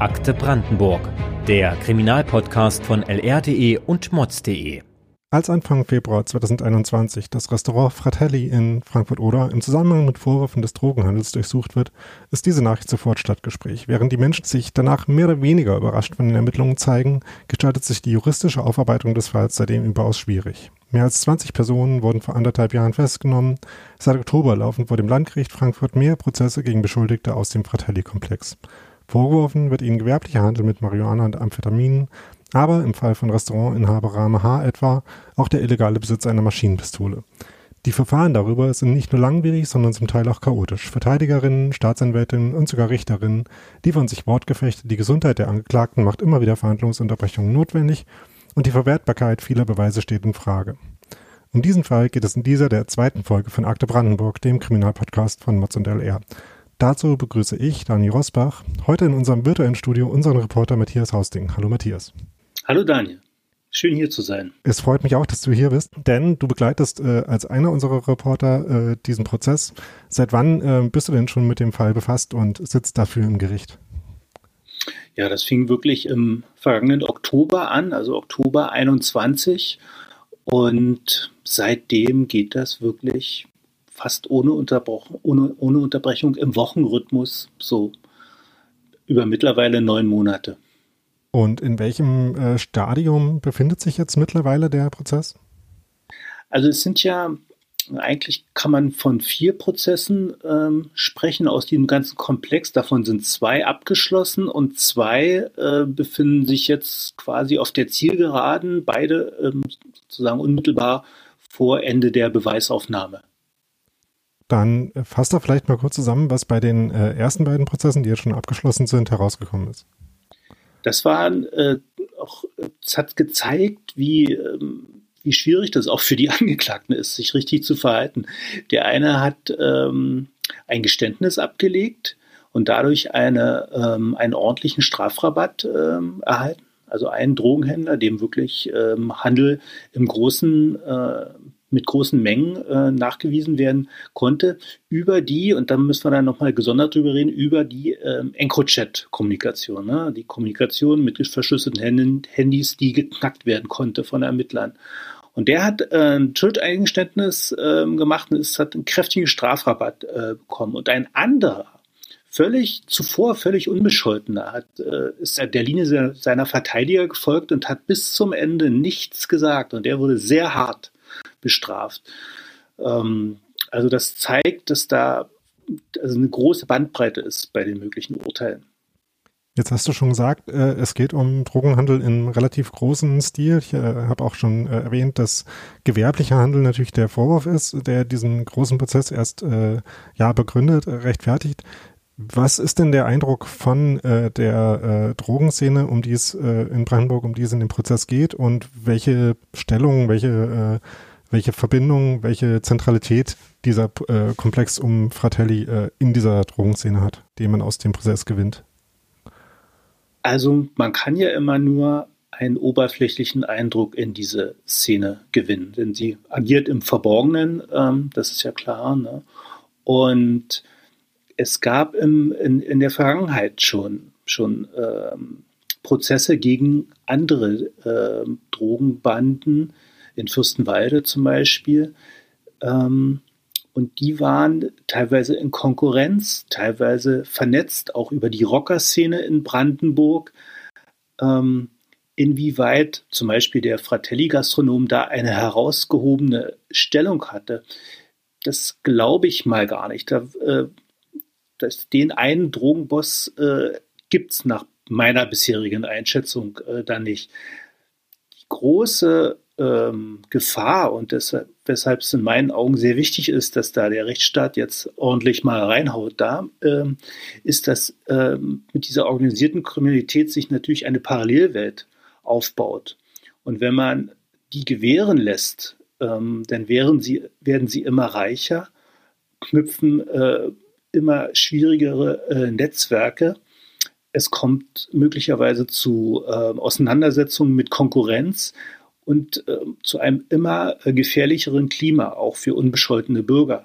Akte Brandenburg, der Kriminalpodcast von lr.de und mods.de. Als Anfang Februar 2021 das Restaurant Fratelli in Frankfurt-Oder im Zusammenhang mit Vorwürfen des Drogenhandels durchsucht wird, ist diese Nachricht sofort Stadtgespräch. Während die Menschen sich danach mehr oder weniger überrascht von den Ermittlungen zeigen, gestaltet sich die juristische Aufarbeitung des Falls seitdem überaus schwierig. Mehr als 20 Personen wurden vor anderthalb Jahren festgenommen. Seit Oktober laufen vor dem Landgericht Frankfurt mehr Prozesse gegen Beschuldigte aus dem Fratelli-Komplex. Vorgeworfen wird ihnen gewerblicher Handel mit Marihuana und Amphetaminen, aber im Fall von Restaurantinhaber Rame H. etwa auch der illegale Besitz einer Maschinenpistole. Die Verfahren darüber sind nicht nur langwierig, sondern zum Teil auch chaotisch. Verteidigerinnen, Staatsanwältinnen und sogar Richterinnen liefern sich Wortgefechte, die Gesundheit der Angeklagten macht immer wieder Verhandlungsunterbrechungen notwendig und die Verwertbarkeit vieler Beweise steht in Frage. Um diesen Fall geht es in dieser der zweiten Folge von Akte Brandenburg, dem Kriminalpodcast von Mods und LR. Dazu begrüße ich, Dani Rosbach, heute in unserem virtuellen Studio unseren Reporter Matthias Hausting. Hallo Matthias. Hallo Daniel. Schön hier zu sein. Es freut mich auch, dass du hier bist, denn du begleitest äh, als einer unserer Reporter äh, diesen Prozess. Seit wann äh, bist du denn schon mit dem Fall befasst und sitzt dafür im Gericht? Ja, das fing wirklich im vergangenen Oktober an, also Oktober 21. Und seitdem geht das wirklich fast ohne, ohne, ohne Unterbrechung im Wochenrhythmus, so über mittlerweile neun Monate. Und in welchem äh, Stadium befindet sich jetzt mittlerweile der Prozess? Also es sind ja, eigentlich kann man von vier Prozessen ähm, sprechen aus diesem ganzen Komplex. Davon sind zwei abgeschlossen und zwei äh, befinden sich jetzt quasi auf der Zielgeraden, beide ähm, sozusagen unmittelbar vor Ende der Beweisaufnahme. Dann fasst er vielleicht mal kurz zusammen, was bei den äh, ersten beiden Prozessen, die jetzt schon abgeschlossen sind, herausgekommen ist. Das war äh, auch, es hat gezeigt, wie, ähm, wie schwierig das auch für die Angeklagten ist, sich richtig zu verhalten. Der eine hat ähm, ein Geständnis abgelegt und dadurch eine, ähm, einen ordentlichen Strafrabatt ähm, erhalten. Also ein Drogenhändler, dem wirklich ähm, Handel im großen äh, mit großen Mengen äh, nachgewiesen werden konnte, über die, und da müssen wir dann nochmal gesondert drüber reden, über die ähm, EncroChat-Kommunikation, ne? die Kommunikation mit verschlüsselten Handys, die geknackt werden konnte von Ermittlern. Und der hat äh, ein Schuldeingeständnis äh, gemacht und es hat einen kräftigen Strafrabatt äh, bekommen. Und ein anderer, völlig zuvor völlig unbescholtener, hat, äh, ist der Linie seiner Verteidiger gefolgt und hat bis zum Ende nichts gesagt. Und der wurde sehr hart bestraft. Ähm, also das zeigt, dass da also eine große Bandbreite ist bei den möglichen Urteilen. Jetzt hast du schon gesagt, äh, es geht um Drogenhandel in relativ großem Stil. Ich äh, habe auch schon äh, erwähnt, dass gewerblicher Handel natürlich der Vorwurf ist, der diesen großen Prozess erst äh, ja begründet, äh, rechtfertigt. Was ist denn der Eindruck von äh, der äh, Drogenszene, um die es äh, in Brandenburg, um die es in dem Prozess geht und welche Stellung, welche äh, welche Verbindung, welche Zentralität dieser äh, Komplex um Fratelli äh, in dieser Drogenszene hat, den man aus dem Prozess gewinnt? Also man kann ja immer nur einen oberflächlichen Eindruck in diese Szene gewinnen, denn sie agiert im Verborgenen, ähm, das ist ja klar. Ne? Und es gab im, in, in der Vergangenheit schon, schon ähm, Prozesse gegen andere äh, Drogenbanden, in Fürstenwalde zum Beispiel. Ähm, und die waren teilweise in Konkurrenz, teilweise vernetzt, auch über die Rockerszene in Brandenburg. Ähm, inwieweit zum Beispiel der Fratelli-Gastronom da eine herausgehobene Stellung hatte, das glaube ich mal gar nicht. Da, äh, das, den einen Drogenboss äh, gibt es nach meiner bisherigen Einschätzung äh, da nicht. Die große ähm, Gefahr und deshalb, weshalb es in meinen Augen sehr wichtig ist, dass da der Rechtsstaat jetzt ordentlich mal reinhaut, da ähm, ist, dass ähm, mit dieser organisierten Kriminalität sich natürlich eine Parallelwelt aufbaut. Und wenn man die gewähren lässt, ähm, dann sie, werden sie immer reicher, knüpfen äh, immer schwierigere äh, Netzwerke. Es kommt möglicherweise zu äh, Auseinandersetzungen mit Konkurrenz und äh, zu einem immer äh, gefährlicheren Klima, auch für unbescholtene Bürger.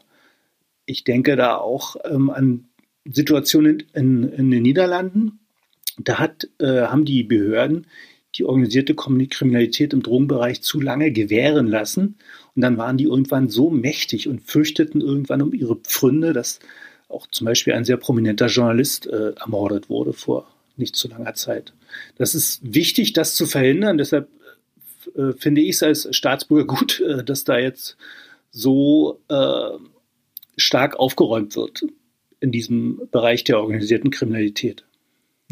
Ich denke da auch ähm, an Situationen in, in, den Niederlanden, da hat, äh, haben die Behörden die organisierte Kriminalität im Drogenbereich zu lange gewähren lassen. Und dann waren die irgendwann so mächtig und fürchteten irgendwann um ihre Pfründe, dass auch zum Beispiel ein sehr prominenter Journalist äh, ermordet wurde vor nicht zu langer Zeit. Das ist wichtig, das zu verhindern. Deshalb äh, finde ich es als Staatsbürger gut, äh, dass da jetzt so äh, stark aufgeräumt wird in diesem Bereich der organisierten Kriminalität.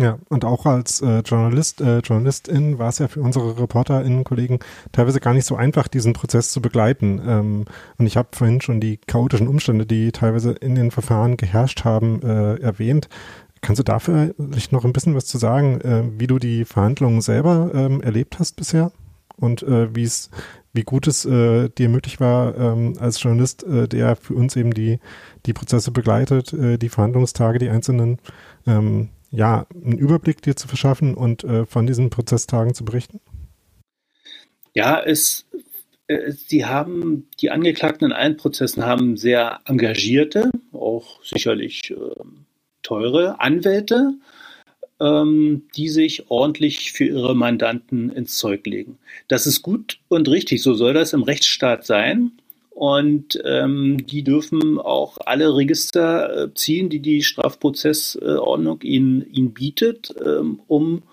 Ja, und auch als äh, Journalist, äh, Journalistin war es ja für unsere ReporterInnen, Kollegen teilweise gar nicht so einfach, diesen Prozess zu begleiten. Ähm, und ich habe vorhin schon die chaotischen Umstände, die teilweise in den Verfahren geherrscht haben, äh, erwähnt. Kannst du dafür vielleicht noch ein bisschen was zu sagen, äh, wie du die Verhandlungen selber ähm, erlebt hast bisher? Und äh, wie es, wie gut es äh, dir möglich war, ähm, als Journalist, äh, der für uns eben die, die Prozesse begleitet, äh, die Verhandlungstage, die einzelnen ähm, ja, einen Überblick dir zu verschaffen und äh, von diesen Prozesstagen zu berichten? Ja, es, äh, sie haben, die Angeklagten in allen Prozessen haben sehr engagierte, auch sicherlich äh, teure Anwälte, ähm, die sich ordentlich für ihre Mandanten ins Zeug legen. Das ist gut und richtig, so soll das im Rechtsstaat sein. Und ähm, die dürfen auch alle Register äh, ziehen, die die Strafprozessordnung ihnen, ihnen bietet, ähm, um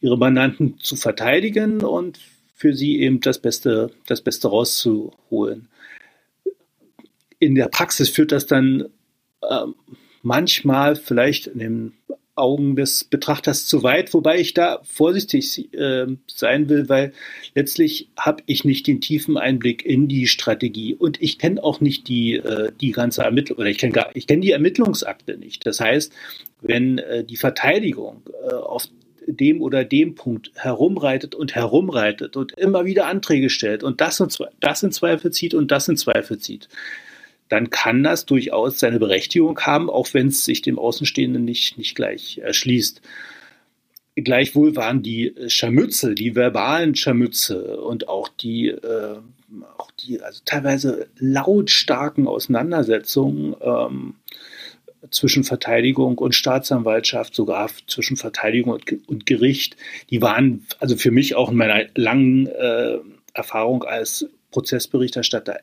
ihre Mandanten zu verteidigen und für sie eben das Beste, das Beste rauszuholen. In der Praxis führt das dann äh, manchmal vielleicht in den Augen des Betrachters zu weit, wobei ich da vorsichtig äh, sein will, weil letztlich habe ich nicht den tiefen Einblick in die Strategie und ich kenne auch nicht die, äh, die ganze Ermittlung oder ich kenne gar die Ermittlungsakte nicht. Das heißt, wenn äh, die Verteidigung äh, auf dem oder dem Punkt herumreitet und herumreitet und immer wieder Anträge stellt und das, und das in Zweifel zieht und das in Zweifel zieht, dann kann das durchaus seine Berechtigung haben, auch wenn es sich dem Außenstehenden nicht, nicht gleich erschließt. Gleichwohl waren die Scharmütze, die verbalen Scharmütze und auch die, äh, auch die also teilweise lautstarken Auseinandersetzungen ähm, zwischen Verteidigung und Staatsanwaltschaft, sogar zwischen Verteidigung und, und, Gericht, die waren also für mich auch in meiner langen äh, Erfahrung als Prozessberichterstatter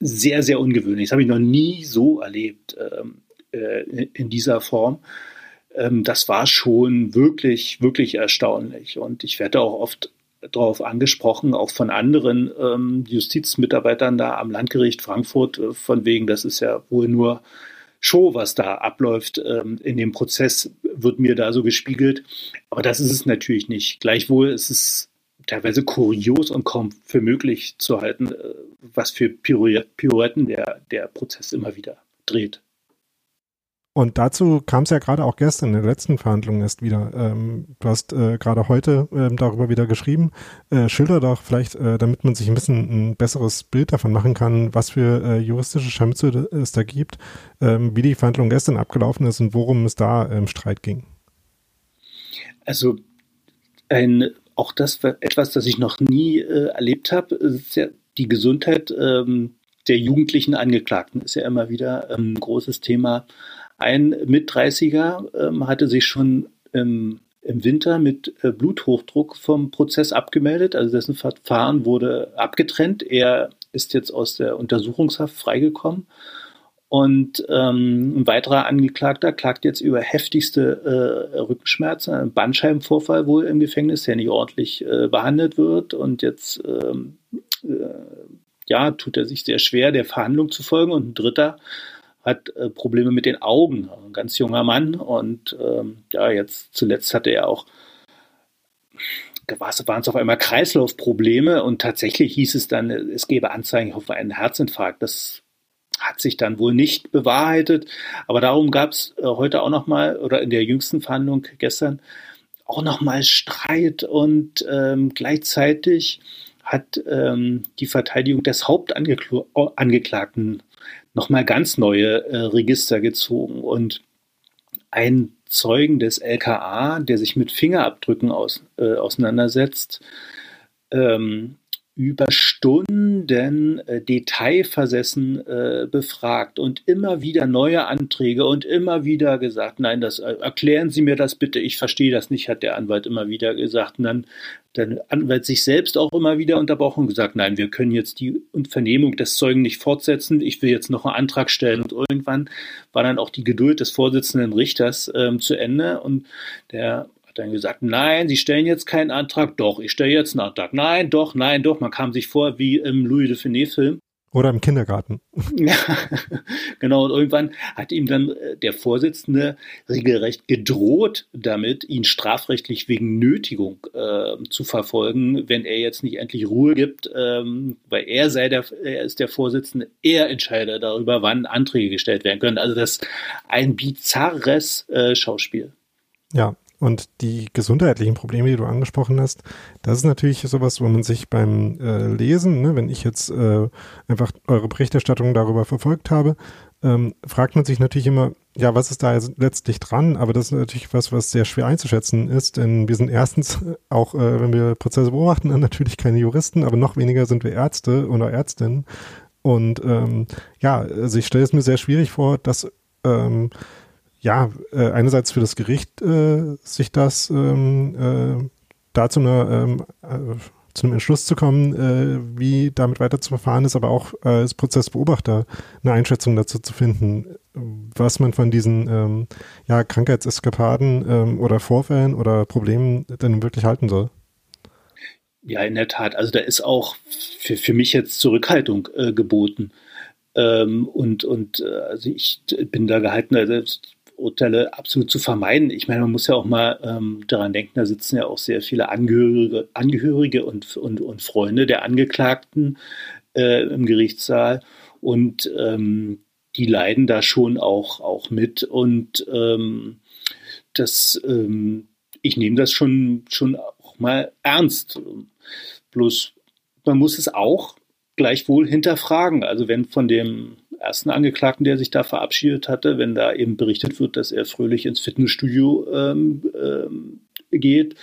sehr, sehr ungewöhnlich. Das habe ich noch nie so erlebt ähm, äh, in dieser Form. Ähm, das war schon wirklich, wirklich erstaunlich. Und ich werde auch oft darauf angesprochen, auch von anderen ähm, Justizmitarbeitern da am Landgericht Frankfurt, äh, von wegen, das ist ja wohl nur Show, was da abläuft ähm, in dem Prozess, wird mir da so gespiegelt. Aber das ist es natürlich nicht. Gleichwohl ist es teilweise kurios und kaum für möglich zu halten, äh, was für Pirouetten der, der Prozess immer wieder dreht. Und dazu kam es ja gerade auch gestern in der letzten Verhandlung erst wieder. Ähm, du hast äh, gerade heute ähm, darüber wieder geschrieben. Äh, schilder doch vielleicht, äh, damit man sich ein bisschen ein besseres Bild davon machen kann, was für äh, juristische Scharmütze es da gibt, ähm, wie die Verhandlung gestern abgelaufen ist und worum es da im Streit ging. Also ein auch das war etwas, das ich noch nie äh, erlebt habe, ist ja die Gesundheit ähm, der jugendlichen Angeklagten ist ja immer wieder ähm, ein großes Thema. Ein Mit-30er ähm, hatte sich schon im, im Winter mit äh, Bluthochdruck vom Prozess abgemeldet, also dessen Verfahren wurde abgetrennt. Er ist jetzt aus der Untersuchungshaft freigekommen und ähm, ein weiterer Angeklagter klagt jetzt über heftigste äh, Rückenschmerzen, einen Bandscheibenvorfall wohl im Gefängnis, der nicht ordentlich äh, behandelt wird. Und jetzt ähm, äh, ja, tut er sich sehr schwer, der Verhandlung zu folgen. Und ein dritter hat äh, Probleme mit den Augen, ein ganz junger Mann. Und ähm, ja, jetzt zuletzt hatte er auch waren es auf einmal Kreislaufprobleme und tatsächlich hieß es dann, es gebe Anzeichen auf einen Herzinfarkt. Das hat sich dann wohl nicht bewahrheitet. Aber darum gab es äh, heute auch nochmal, oder in der jüngsten Verhandlung gestern, auch nochmal Streit und ähm, gleichzeitig hat ähm, die Verteidigung des Hauptangeklagten nochmal ganz neue äh, Register gezogen und ein Zeugen des LKA, der sich mit Fingerabdrücken aus, äh, auseinandersetzt, ähm, über Stunden äh, detailversessen äh, befragt und immer wieder neue Anträge und immer wieder gesagt, nein, das äh, erklären Sie mir das bitte, ich verstehe das nicht, hat der Anwalt immer wieder gesagt. Und dann der Anwalt sich selbst auch immer wieder unterbrochen und gesagt, nein, wir können jetzt die Vernehmung des Zeugen nicht fortsetzen, ich will jetzt noch einen Antrag stellen. Und irgendwann war dann auch die Geduld des Vorsitzenden Richters ähm, zu Ende und der dann gesagt, nein, Sie stellen jetzt keinen Antrag, doch, ich stelle jetzt einen Antrag, nein, doch, nein, doch. Man kam sich vor wie im Louis de Finet-Film. Oder im Kindergarten. Ja, genau. Und irgendwann hat ihm dann äh, der Vorsitzende regelrecht gedroht, damit ihn strafrechtlich wegen Nötigung äh, zu verfolgen, wenn er jetzt nicht endlich Ruhe gibt, ähm, weil er sei der, er ist der Vorsitzende, er entscheidet darüber, wann Anträge gestellt werden können. Also das ist ein bizarres äh, Schauspiel. Ja, und die gesundheitlichen Probleme, die du angesprochen hast, das ist natürlich sowas, wo man sich beim äh, Lesen, ne, wenn ich jetzt äh, einfach eure Berichterstattung darüber verfolgt habe, ähm, fragt man sich natürlich immer, ja, was ist da jetzt letztlich dran? Aber das ist natürlich was, was sehr schwer einzuschätzen ist, denn wir sind erstens auch, äh, wenn wir Prozesse beobachten, natürlich keine Juristen, aber noch weniger sind wir Ärzte oder Ärztinnen. Und ähm, ja, also ich stelle es mir sehr schwierig vor, dass ähm, ja, äh, einerseits für das Gericht äh, sich das ähm, äh, da zu, einer, ähm, äh, zu einem Entschluss zu kommen, äh, wie damit weiter zu verfahren ist, aber auch äh, als Prozessbeobachter eine Einschätzung dazu zu finden, was man von diesen ähm, ja, Krankheitseskapaden ähm, oder Vorfällen oder Problemen denn wirklich halten soll. Ja, in der Tat. Also da ist auch für, für mich jetzt Zurückhaltung geboten. Ähm, und und also ich bin da gehalten, also Urteile absolut zu vermeiden. Ich meine, man muss ja auch mal ähm, daran denken, da sitzen ja auch sehr viele Angehörige, Angehörige und, und, und Freunde der Angeklagten äh, im Gerichtssaal und ähm, die leiden da schon auch, auch mit und ähm, das, ähm, ich nehme das schon, schon auch mal ernst. Bloß man muss es auch gleichwohl hinterfragen. Also wenn von dem ersten Angeklagten, der sich da verabschiedet hatte, wenn da eben berichtet wird, dass er fröhlich ins Fitnessstudio ähm, ähm, geht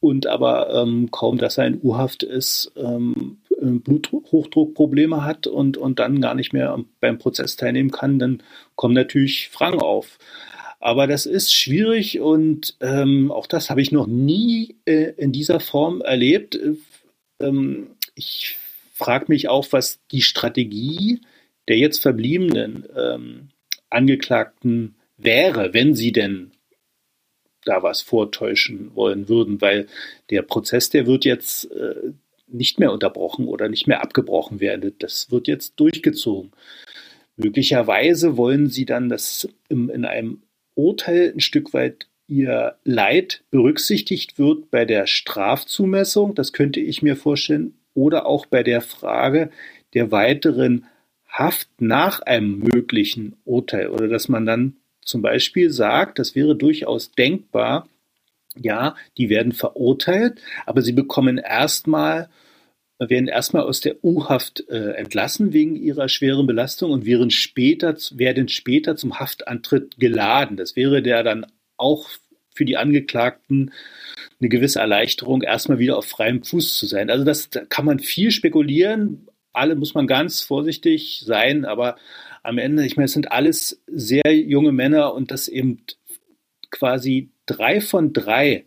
und aber ähm, kaum, dass er in U-Haft ist, ähm, Bluthochdruckprobleme hat und, und dann gar nicht mehr beim Prozess teilnehmen kann, dann kommen natürlich Fragen auf. Aber das ist schwierig und ähm, auch das habe ich noch nie äh, in dieser Form erlebt. Ähm, ich frage mich auch, was die Strategie der jetzt verbliebenen ähm, Angeklagten wäre, wenn sie denn da was vortäuschen wollen würden, weil der Prozess, der wird jetzt äh, nicht mehr unterbrochen oder nicht mehr abgebrochen werden. Das wird jetzt durchgezogen. Möglicherweise wollen sie dann, dass im, in einem Urteil ein Stück weit ihr Leid berücksichtigt wird bei der Strafzumessung, das könnte ich mir vorstellen, oder auch bei der Frage der weiteren Haft nach einem möglichen Urteil oder dass man dann zum Beispiel sagt, das wäre durchaus denkbar, ja, die werden verurteilt, aber sie bekommen erstmal werden erstmal aus der U-Haft äh, entlassen wegen ihrer schweren Belastung und werden später, werden später zum Haftantritt geladen. Das wäre der dann auch für die Angeklagten eine gewisse Erleichterung, erstmal wieder auf freiem Fuß zu sein. Also das da kann man viel spekulieren, alle muss man ganz vorsichtig sein, aber am Ende, ich meine, es sind alles sehr junge Männer und das eben quasi drei von drei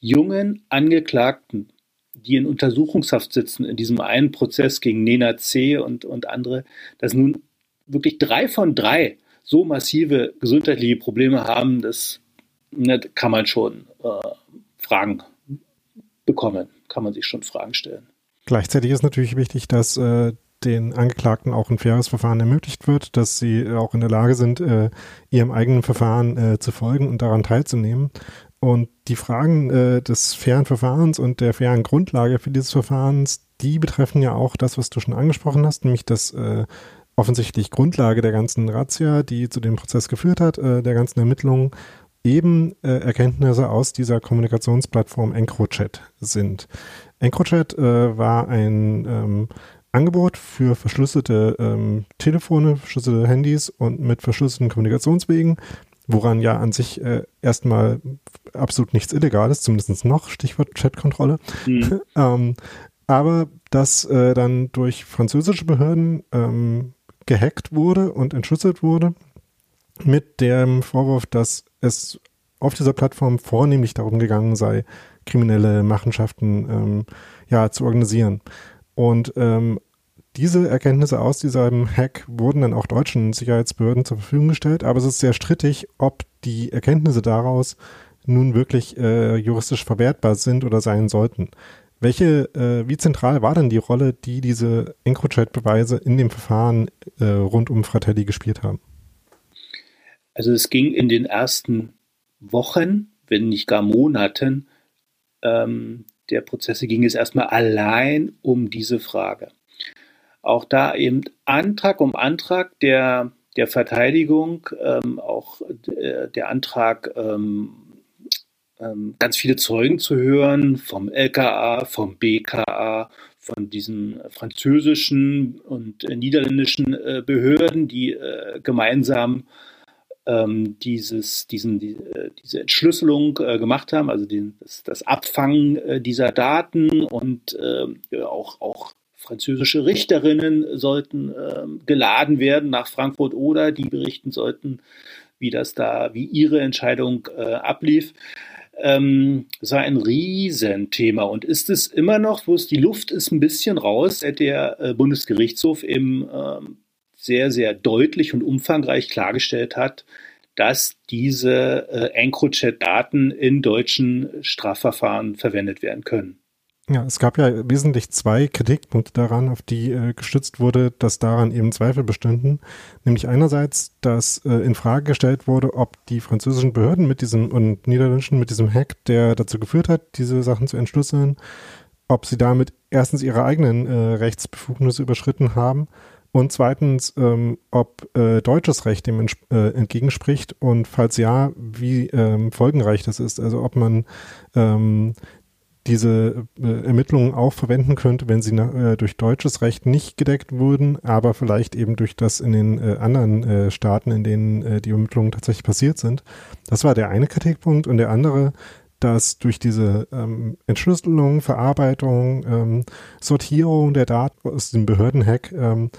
jungen Angeklagten, die in Untersuchungshaft sitzen, in diesem einen Prozess gegen Nena C. und, und andere, dass nun wirklich drei von drei so massive gesundheitliche Probleme haben, das ne, kann man schon äh, Fragen bekommen, kann man sich schon Fragen stellen. Gleichzeitig ist natürlich wichtig, dass äh, den Angeklagten auch ein faires Verfahren ermöglicht wird, dass sie auch in der Lage sind, äh, ihrem eigenen Verfahren äh, zu folgen und daran teilzunehmen. Und die Fragen äh, des fairen Verfahrens und der fairen Grundlage für dieses Verfahrens, die betreffen ja auch das, was du schon angesprochen hast, nämlich das äh, offensichtlich Grundlage der ganzen Razzia, die zu dem Prozess geführt hat, äh, der ganzen Ermittlungen, eben äh, Erkenntnisse aus dieser Kommunikationsplattform EncroChat sind. EncroChat äh, war ein ähm, Angebot für verschlüsselte ähm, Telefone, verschlüsselte Handys und mit verschlüsselten Kommunikationswegen, woran ja an sich äh, erstmal absolut nichts Illegales, zumindest noch, Stichwort Chatkontrolle. Mhm. ähm, aber das äh, dann durch französische Behörden ähm, gehackt wurde und entschlüsselt wurde mit dem Vorwurf, dass es auf dieser Plattform vornehmlich darum gegangen sei, kriminelle Machenschaften ähm, ja zu organisieren. Und ähm, diese Erkenntnisse aus diesem Hack wurden dann auch deutschen Sicherheitsbehörden zur Verfügung gestellt, aber es ist sehr strittig, ob die Erkenntnisse daraus nun wirklich äh, juristisch verwertbar sind oder sein sollten. Welche, äh, wie zentral war denn die Rolle, die diese EncroChat-Beweise in dem Verfahren äh, rund um Fratelli gespielt haben? Also es ging in den ersten Wochen, wenn nicht gar Monaten, ähm, der Prozesse ging es erstmal allein um diese Frage. Auch da eben Antrag um Antrag der, der Verteidigung, ähm, auch der, der Antrag, ähm, ähm, ganz viele Zeugen zu hören vom LKA, vom BKA, von diesen französischen und äh, niederländischen äh, Behörden, die äh, gemeinsam ähm, dieses, diesen, die, äh, diese Entschlüsselung äh, gemacht haben, also den, das, das Abfangen äh, dieser Daten und äh, auch, auch französische Richterinnen sollten äh, geladen werden nach Frankfurt oder die berichten sollten, wie das da, wie ihre Entscheidung äh, ablief. Ähm, das war ein Riesenthema und ist es immer noch, wo es die Luft ist ein bisschen raus, seit der äh, Bundesgerichtshof im ähm, sehr, sehr deutlich und umfangreich klargestellt hat, dass diese äh, EncroChat-Daten in deutschen Strafverfahren verwendet werden können. Ja, es gab ja wesentlich zwei Kritikpunkte daran, auf die äh, gestützt wurde, dass daran eben Zweifel bestünden. Nämlich einerseits, dass äh, in Frage gestellt wurde, ob die französischen Behörden mit diesem und niederländischen mit diesem Hack, der dazu geführt hat, diese Sachen zu entschlüsseln, ob sie damit erstens ihre eigenen äh, Rechtsbefugnisse überschritten haben und zweitens, ähm, ob äh, deutsches Recht dem äh, entgegenspricht und falls ja, wie ähm, folgenreich das ist. Also ob man ähm, diese äh, Ermittlungen auch verwenden könnte, wenn sie äh, durch deutsches Recht nicht gedeckt wurden, aber vielleicht eben durch das in den äh, anderen äh, Staaten, in denen die Ermittlungen tatsächlich passiert sind. Das war der eine Kritikpunkt und der andere, dass durch diese ähm, Entschlüsselung, Verarbeitung, ähm, Sortierung der Daten aus dem Behördenhack ähm,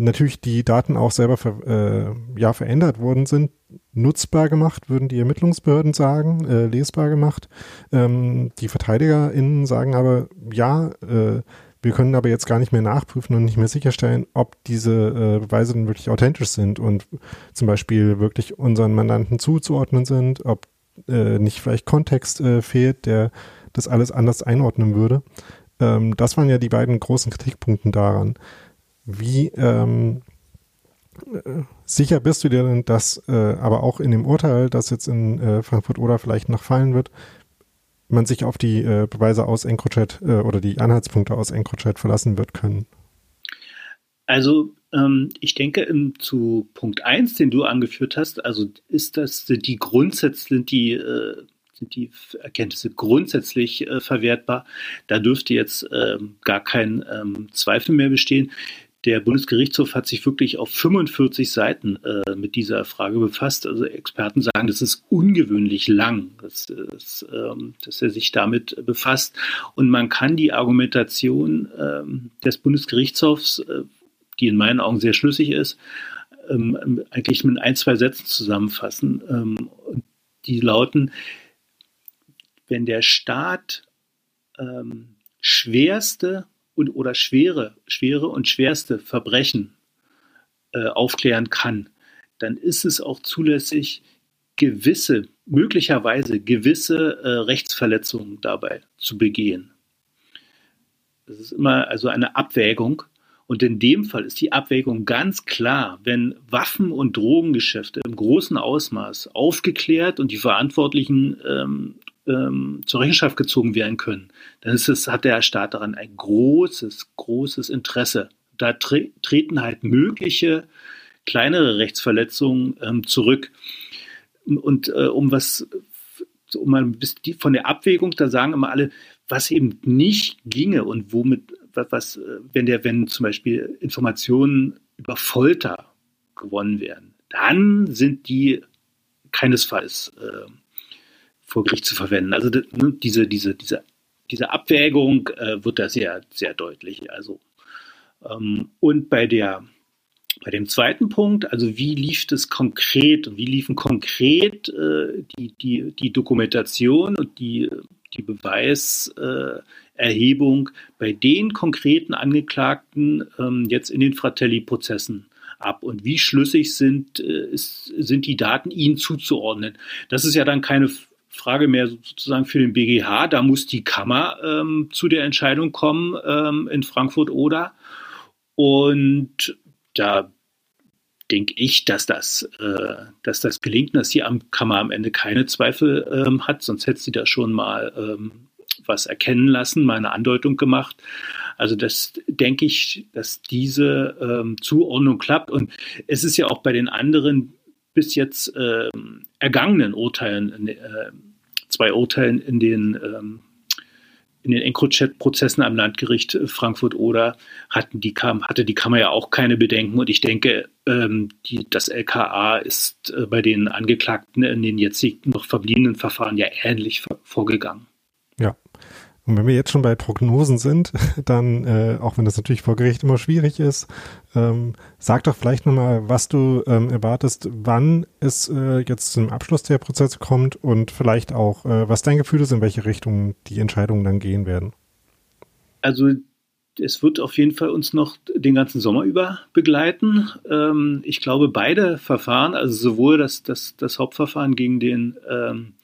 natürlich die Daten auch selber ver, äh, ja, verändert worden sind, nutzbar gemacht, würden die Ermittlungsbehörden sagen, äh, lesbar gemacht. Ähm, die VerteidigerInnen sagen aber, ja, äh, wir können aber jetzt gar nicht mehr nachprüfen und nicht mehr sicherstellen, ob diese äh, Beweise dann wirklich authentisch sind und zum Beispiel wirklich unseren Mandanten zuzuordnen sind, ob äh, nicht vielleicht Kontext äh, fehlt, der das alles anders einordnen würde. Ähm, das waren ja die beiden großen Kritikpunkte daran. Wie ähm, äh, sicher bist du dir denn, dass äh, aber auch in dem Urteil, das jetzt in äh, Frankfurt oder vielleicht noch fallen wird, man sich auf die Beweise aus EncroChat oder die Anhaltspunkte aus EncroChat verlassen wird können? Also ich denke zu Punkt 1, den du angeführt hast, also ist das die Grundsätze, sind die äh, sind die Erkenntnisse grundsätzlich äh, verwertbar. Da dürfte jetzt ähm, gar kein ähm, Zweifel mehr bestehen. Der Bundesgerichtshof hat sich wirklich auf 45 Seiten äh, mit dieser Frage befasst. Also Experten sagen, das ist ungewöhnlich lang, dass, dass, ähm, dass er sich damit befasst. Und man kann die Argumentation ähm, des Bundesgerichtshofs, äh, die in meinen Augen sehr schlüssig ist, ähm, eigentlich mit ein, zwei Sätzen zusammenfassen. Ähm, die lauten, wenn der Staat ähm, schwerste und, oder schwere, schwere und schwerste Verbrechen äh, aufklären kann, dann ist es auch zulässig, gewisse, möglicherweise gewisse äh, Rechtsverletzungen dabei zu begehen. Das ist immer also eine Abwägung. Und in dem Fall ist die Abwägung ganz klar, wenn Waffen- und Drogengeschäfte im großen Ausmaß aufgeklärt und die Verantwortlichen ähm, ähm, zur Rechenschaft gezogen werden können, dann ist es, hat der Staat daran ein großes, großes Interesse. Da tre treten halt mögliche kleinere Rechtsverletzungen ähm, zurück. Und äh, um was, um mal bis die, von der Abwägung, da sagen immer alle, was eben nicht ginge und womit, was, was wenn der, wenn zum Beispiel Informationen über Folter gewonnen werden, dann sind die keinesfalls äh, vor Gericht zu verwenden. Also ne, diese, diese, diese diese Abwägung äh, wird da sehr, sehr deutlich. Also, ähm, und bei der bei dem zweiten Punkt, also wie lief das konkret und wie liefen konkret äh, die, die, die Dokumentation und die, die Beweiserhebung äh, bei den konkreten Angeklagten ähm, jetzt in den Fratelli-Prozessen ab und wie schlüssig sind, äh, sind die Daten ihnen zuzuordnen. Das ist ja dann keine Frage mehr sozusagen für den BGH. Da muss die Kammer ähm, zu der Entscheidung kommen ähm, in Frankfurt oder. Und da denke ich, dass das, äh, dass das gelingt, dass die Kammer am Ende keine Zweifel ähm, hat, sonst hätte sie da schon mal ähm, was erkennen lassen, mal eine Andeutung gemacht. Also das denke ich, dass diese ähm, Zuordnung klappt. Und es ist ja auch bei den anderen bis jetzt ähm, ergangenen Urteilen, äh, zwei Urteilen in den ähm, in den EncroChat-Prozessen am Landgericht Frankfurt oder hatten die Kam hatte die Kammer ja auch keine Bedenken und ich denke, ähm, die, das LKA ist äh, bei den Angeklagten in den jetzt noch verbliebenen Verfahren ja ähnlich vorgegangen. Ja, und wenn wir jetzt schon bei Prognosen sind, dann, äh, auch wenn das natürlich vor Gericht immer schwierig ist, ähm, sag doch vielleicht nochmal, was du ähm, erwartest, wann es äh, jetzt zum Abschluss der Prozesse kommt und vielleicht auch, äh, was dein Gefühl ist, in welche Richtung die Entscheidungen dann gehen werden. Also es wird auf jeden Fall uns noch den ganzen Sommer über begleiten. Ähm, ich glaube, beide Verfahren, also sowohl das, das, das Hauptverfahren gegen den ähm,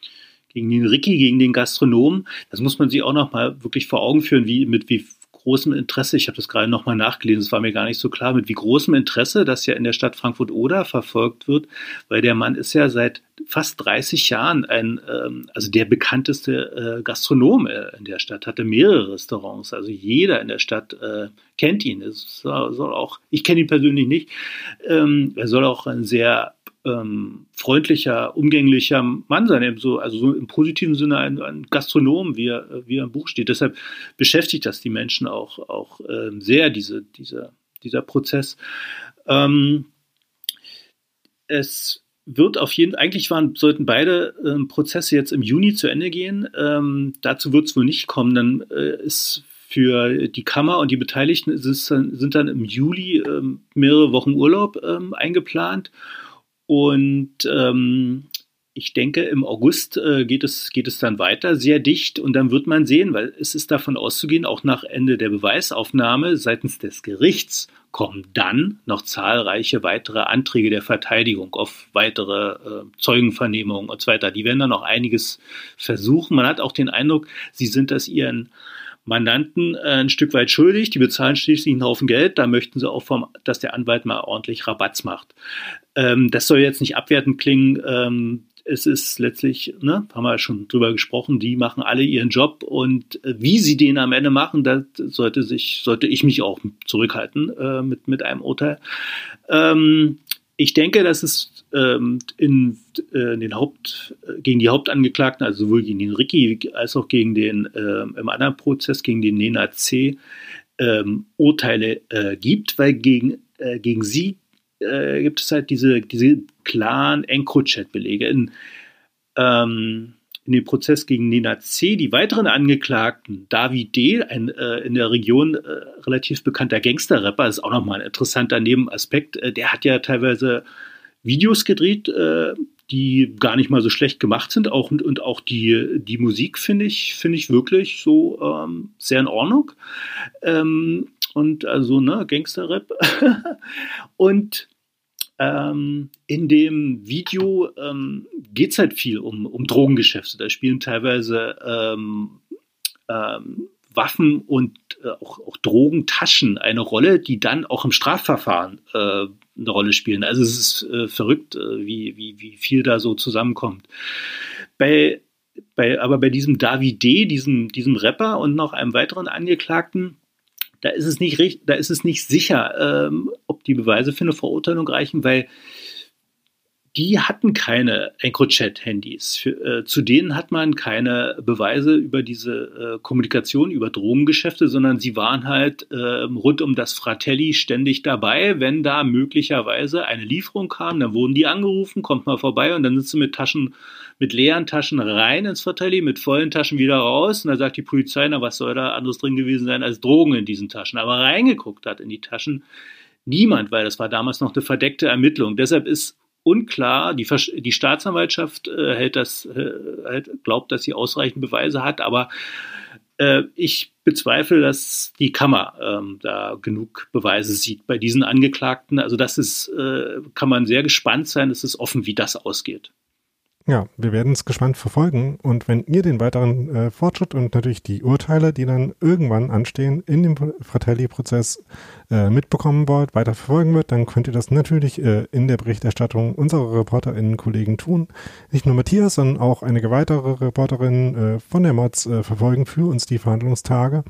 gegen den Ricky, gegen den Gastronomen. Das muss man sich auch noch mal wirklich vor Augen führen, wie mit wie großem Interesse, ich habe das gerade noch mal nachgelesen, es war mir gar nicht so klar, mit wie großem Interesse das ja in der Stadt Frankfurt-Oder verfolgt wird, weil der Mann ist ja seit fast 30 Jahren ein, ähm, also der bekannteste äh, Gastronom äh, in der Stadt, hatte mehrere Restaurants, also jeder in der Stadt äh, kennt ihn. Es soll, soll auch, ich kenne ihn persönlich nicht, ähm, er soll auch ein sehr ähm, freundlicher, umgänglicher Mann sein, eben so, also so im positiven Sinne ein, ein Gastronom, wie er, wie er im Buch steht. Deshalb beschäftigt das die Menschen auch, auch ähm, sehr, diese, diese, dieser Prozess. Ähm, es wird auf jeden eigentlich waren, sollten beide ähm, Prozesse jetzt im Juni zu Ende gehen. Ähm, dazu wird es wohl nicht kommen. Dann äh, ist für die Kammer und die Beteiligten sind dann im Juli ähm, mehrere Wochen Urlaub ähm, eingeplant. Und ähm, ich denke, im August äh, geht, es, geht es dann weiter, sehr dicht. Und dann wird man sehen, weil es ist davon auszugehen, auch nach Ende der Beweisaufnahme seitens des Gerichts kommen dann noch zahlreiche weitere Anträge der Verteidigung auf weitere äh, Zeugenvernehmungen und so weiter. Die werden dann noch einiges versuchen. Man hat auch den Eindruck, sie sind das ihren Mandanten äh, ein Stück weit schuldig. Die bezahlen schließlich einen Haufen Geld. Da möchten sie auch, vom, dass der Anwalt mal ordentlich Rabatz macht. Ähm, das soll jetzt nicht abwertend klingen. Ähm, es ist letztlich, ne, haben wir schon drüber gesprochen, die machen alle ihren Job und äh, wie sie den am Ende machen, da sollte sich, sollte ich mich auch zurückhalten äh, mit, mit einem Urteil. Ähm, ich denke, dass es ähm, in, äh, den Haupt, gegen die Hauptangeklagten, also sowohl gegen den Ricky als auch gegen den äh, im anderen Prozess gegen den Nena C. Ähm, Urteile äh, gibt, weil gegen, äh, gegen sie äh, gibt es halt diese, diese klaren EncroChat-Belege. In, ähm, in dem Prozess gegen Nena C. Die weiteren Angeklagten, David D., ein äh, in der Region äh, relativ bekannter Gangster-Rapper, ist auch nochmal ein interessanter Nebenaspekt. Äh, der hat ja teilweise Videos gedreht, äh, die gar nicht mal so schlecht gemacht sind. Auch, und, und auch die, die Musik finde ich, finde ich wirklich so ähm, sehr in Ordnung. Ähm, und also, ne, Gangster-Rap. und ähm, in dem Video ähm, geht es halt viel um, um Drogengeschäfte. Da spielen teilweise ähm, ähm, Waffen und äh, auch, auch Drogentaschen eine Rolle, die dann auch im Strafverfahren äh, eine Rolle spielen. Also es ist äh, verrückt, äh, wie, wie, wie viel da so zusammenkommt. Bei, bei, aber bei diesem David D., diesem, diesem Rapper und noch einem weiteren Angeklagten, da ist es nicht, da ist es nicht sicher, ähm, ob die Beweise für eine Verurteilung reichen, weil die hatten keine EncroChat-Handys. Äh, zu denen hat man keine Beweise über diese äh, Kommunikation, über Drogengeschäfte, sondern sie waren halt äh, rund um das Fratelli ständig dabei. Wenn da möglicherweise eine Lieferung kam, dann wurden die angerufen, kommt mal vorbei und dann sind sie mit Taschen, mit leeren Taschen rein ins Fratelli, mit vollen Taschen wieder raus. Und da sagt die Polizei, na, was soll da anderes drin gewesen sein als Drogen in diesen Taschen? Aber reingeguckt hat in die Taschen niemand, weil das war damals noch eine verdeckte Ermittlung. Deshalb ist unklar. Die, die Staatsanwaltschaft äh, hält das, äh, glaubt, dass sie ausreichend Beweise hat, aber äh, ich bezweifle, dass die Kammer ähm, da genug Beweise sieht bei diesen Angeklagten. Also das ist, äh, kann man sehr gespannt sein. Es ist offen, wie das ausgeht. Ja, wir werden es gespannt verfolgen und wenn ihr den weiteren äh, Fortschritt und natürlich die Urteile, die dann irgendwann anstehen in dem Fratelli-Prozess äh, mitbekommen wollt, weiter verfolgen wird, dann könnt ihr das natürlich äh, in der Berichterstattung unserer ReporterInnen Kollegen tun. Nicht nur Matthias, sondern auch einige weitere Reporterinnen äh, von der Mods äh, verfolgen für uns die Verhandlungstage.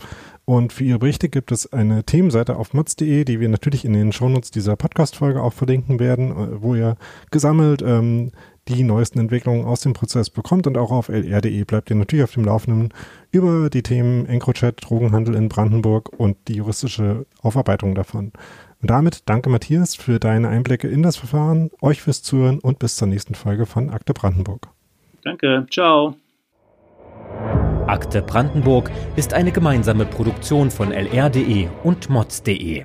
Und für ihre Berichte gibt es eine Themenseite auf mods.de, die wir natürlich in den Shownotes dieser Podcast-Folge auch verlinken werden, äh, wo ihr gesammelt ähm, die neuesten Entwicklungen aus dem Prozess bekommt und auch auf lr.de bleibt ihr natürlich auf dem Laufenden über die Themen EncroChat, Drogenhandel in Brandenburg und die juristische Aufarbeitung davon. Und damit danke Matthias für deine Einblicke in das Verfahren, euch fürs Zuhören und bis zur nächsten Folge von Akte Brandenburg. Danke, ciao. Akte Brandenburg ist eine gemeinsame Produktion von lr.de und mods.de.